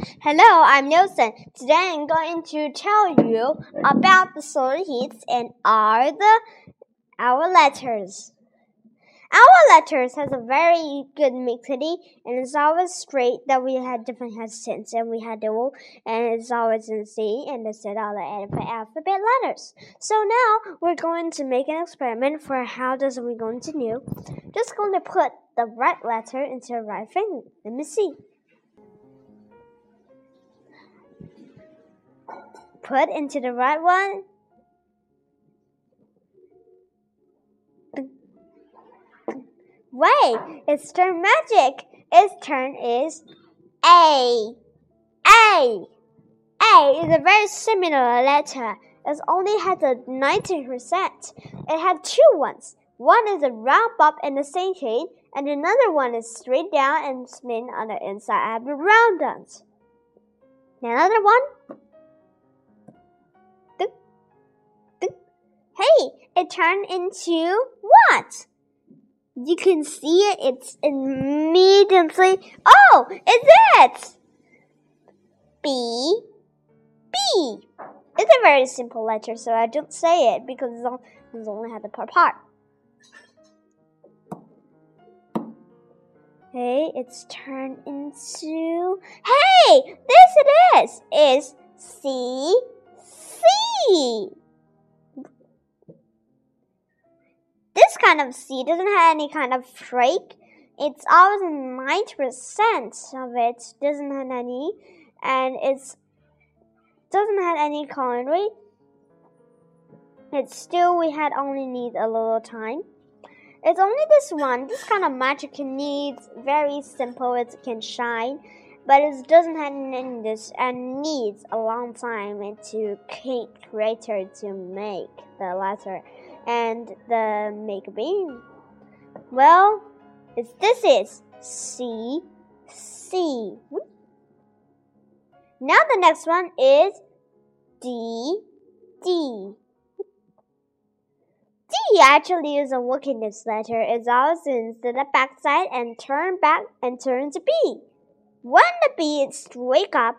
Hello, I'm Nelson. Today I'm going to tell you about the solar heats and are the our letters. Our letters has a very good mixity and it's always straight that we had different accents and we had double and it's always in C and instead all the alphabet letters. So now we're going to make an experiment for how does we going to do. Just going to put the right letter into the right thing. Let me see. Put into the right one. Wait, it's turn magic. Its turn is A. A. A is a very similar letter. It only has a 19%. It had two ones. One is a round in the same shape, and another one is straight down and spin on the inside the round ones. Another one Hey, it turned into what? You can see it. It's immediately. Oh, is it? B. B. It's a very simple letter, so I don't say it because it's only had the part part. It's turned into. Hey, this it is. Is C C. This kind of seed doesn't have any kind of flake. It's always 90% of it doesn't have any, and it's doesn't have any calorie. It's still we had only need a little time. It's only this one. This kind of magic needs very simple. It can shine, but it doesn't have any this and needs a long time to creator to make the letter and the make a bean? Well, it's this is C C. Now the next one is D D. D actually is a wickedness letter. It's always in the backside and turn back and turn to B. When the B is straight up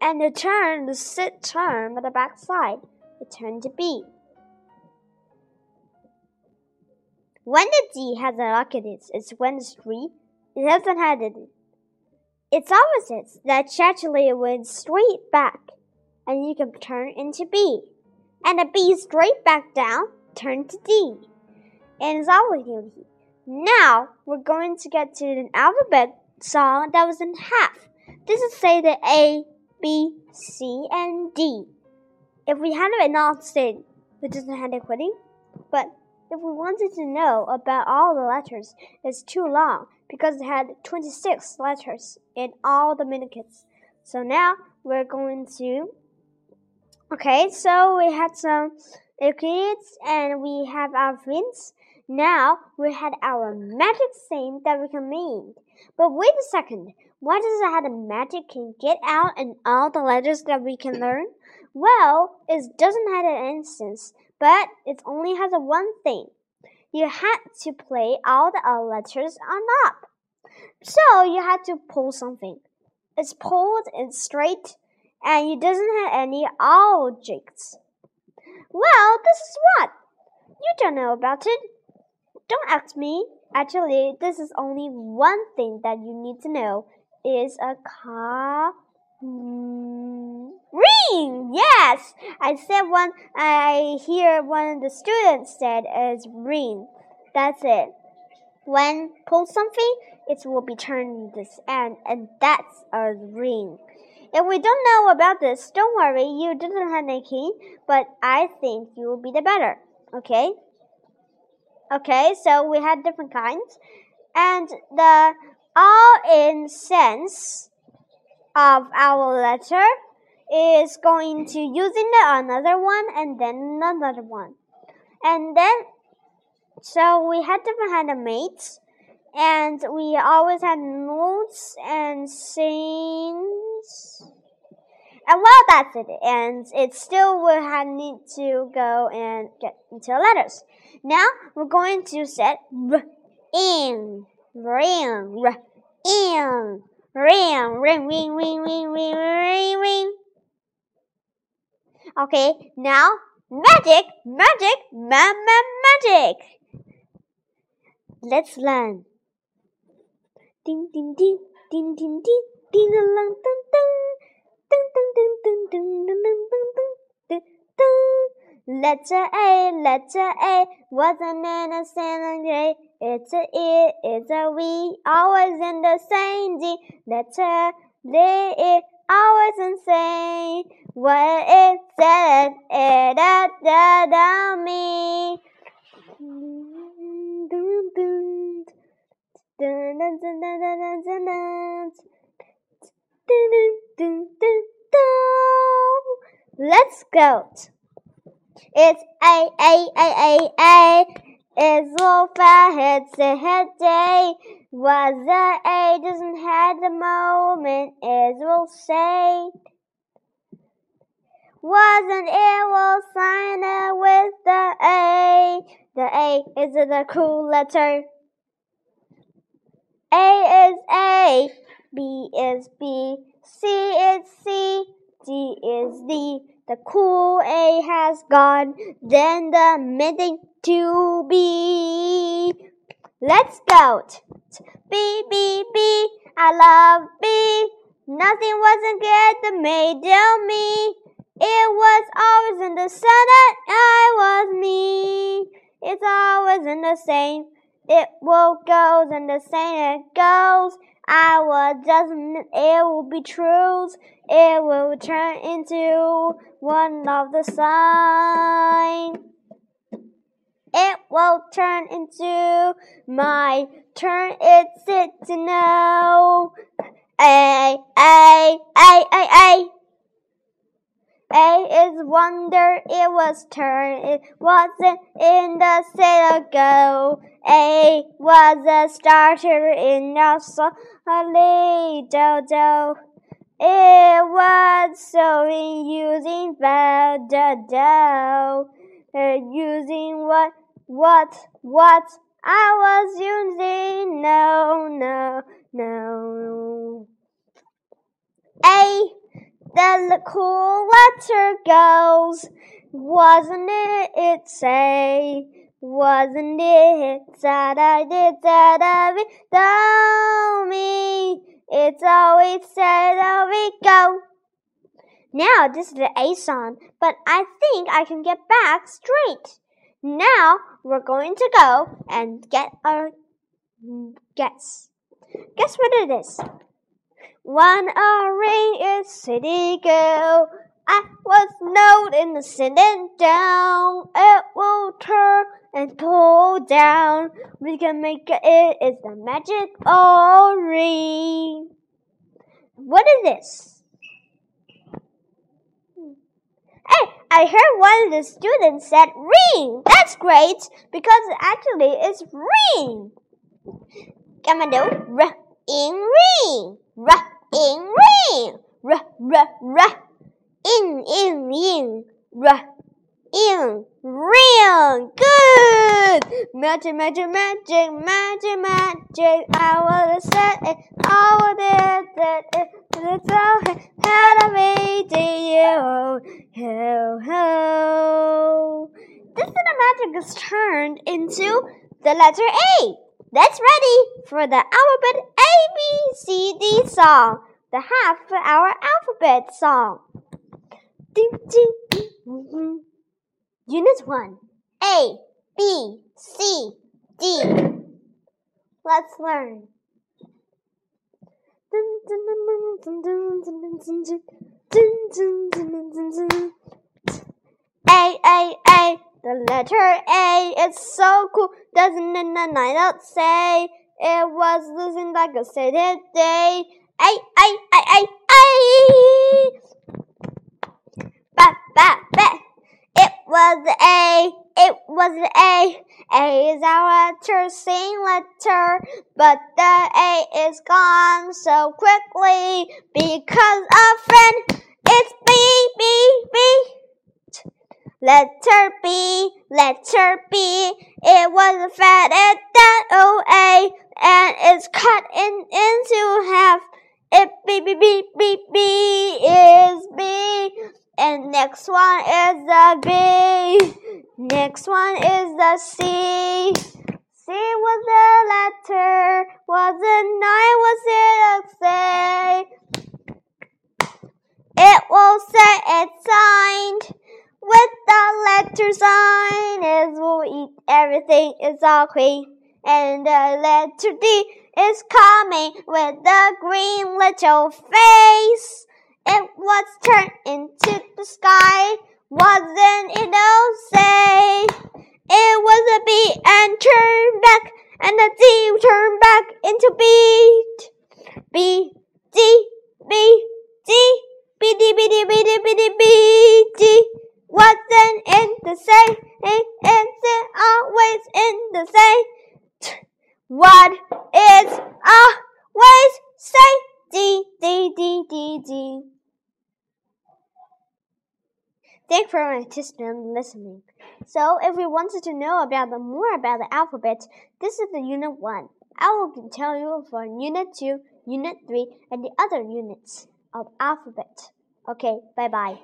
and turn the sit turn at the backside, it turns to B. When the D has a locket, it's when three it hasn't had it. It's opposites that actually went straight back, and you can turn into B, and a B straight back down, turn to D, and it's always unity. Now we're going to get to an alphabet song that was in half. This is say the A, B, C, and D. If we had said, it doesn't have the quitting, but if we wanted to know about all the letters, it's too long because it had 26 letters in all the minikits. So now we're going to. Okay, so we had some liquids and we have our friends. Now we had our magic thing that we can make. But wait a second. Why does it have a magic can get out and all the letters that we can learn? Well, it doesn't have an instance but it only has a one thing. You had to play all the letters on up. So you had to pull something. It's pulled and straight, and it doesn't have any objects. Well, this is what? You don't know about it. Don't ask me. Actually, this is only one thing that you need to know is a car. Ring! Yes! I said one, I hear one of the students said is ring. That's it. When pull something, it will be turned this end, and that's a ring. If we don't know about this, don't worry, you didn't have any key, but I think you will be the better. Okay? Okay, so we had different kinds. And the all in sense of our letter is going to using the another one and then another one. And then, so we had different kind of mates, and we always had notes and things. And well, that's it. And it still would have need to go and get into letters. Now we're going to set r in, ring, r in, Ring, ring, ring, ring, ring, ring, ring, ring. Okay, now magic, magic, ma ma magic. Let's learn. Ding ding ding ding ding ding ding ding ding ding ding ding ding ding ding ding ding ding. Letter A, letter A, in a sailing day. It's a E, it's a always in the same D. Letter D, always insane. What it said, it da da da me. Let's go. It's A A A A A. It's all fat it's a head day. Was the A doesn't have the moment, it will say. Wasn't it will sign it with the A? The A is the cool letter. A is A, B is B, C is C, D is D. The cool A has gone, then the meeting to B. Let's go. B, B, B, I love B. Nothing wasn't good that made me. It was always in the sun that I was me. It's always in the same. It will goes and the same it goes. I was doesn't it will be truth. It will turn into one of the sign. It will turn into my turn. It's it to know. A A A A A. A is wonder, it was turn, it wasn't in the sail go. A was a starter in a solid dodo. It was so sewing using the dodo. Uh, using what, what, what I was using, no, no, no. A the cool letter goes. Wasn't it it say? Wasn't it that I did that I did me? It's always said that we go. Now this is the A song, but I think I can get back straight. Now we're going to go and get our guess. Guess what it is? A rain is city girl, I was note in the sitting down. It will turn and pull down. We can make it. It's the magic ring. What is this? Hey, I heard one of the students said ring. That's great because actually it's ring. Come on, do r in ring, r in ring, r r r, in in in, r in ring. Good. Magic, magic, magic, magic, magic. I wanna set it. I wanna set it. Had a meeting you. Ho ho. This is the magic is turned into the letter A. That's ready for the alphabet A B C D song, the half hour alphabet song. Ding, Ding, ding, ding, Unit 1 A B C D. Let's learn. A A A the letter A is so cool, doesn't it? I don't say it was losing like a city day. A A A A A. Ba ba ba. It was A. It was A. A is our same letter, but the A is gone so quickly because a friend. It's B B B. Letter B, letter B. It was a fat at that OA and it's cut in into half. And next one is the B. Next one is the C. C was the letter, was it nine, was it a say? It will say it's signed with the letter sign. It will eat everything, it's all clean. And the letter D is coming with the green little face. It was turned into the sky, wasn't it? Oh, say it was a B and turned back, and the D turned back into B. B D B D B D B D B D B D B D wasn't in the same. It's always in the same. What is always say D D D D D. And listening. So, if we wanted to know about the more about the alphabet, this is the unit one. I will tell you for unit two, unit three, and the other units of alphabet. Okay, bye bye.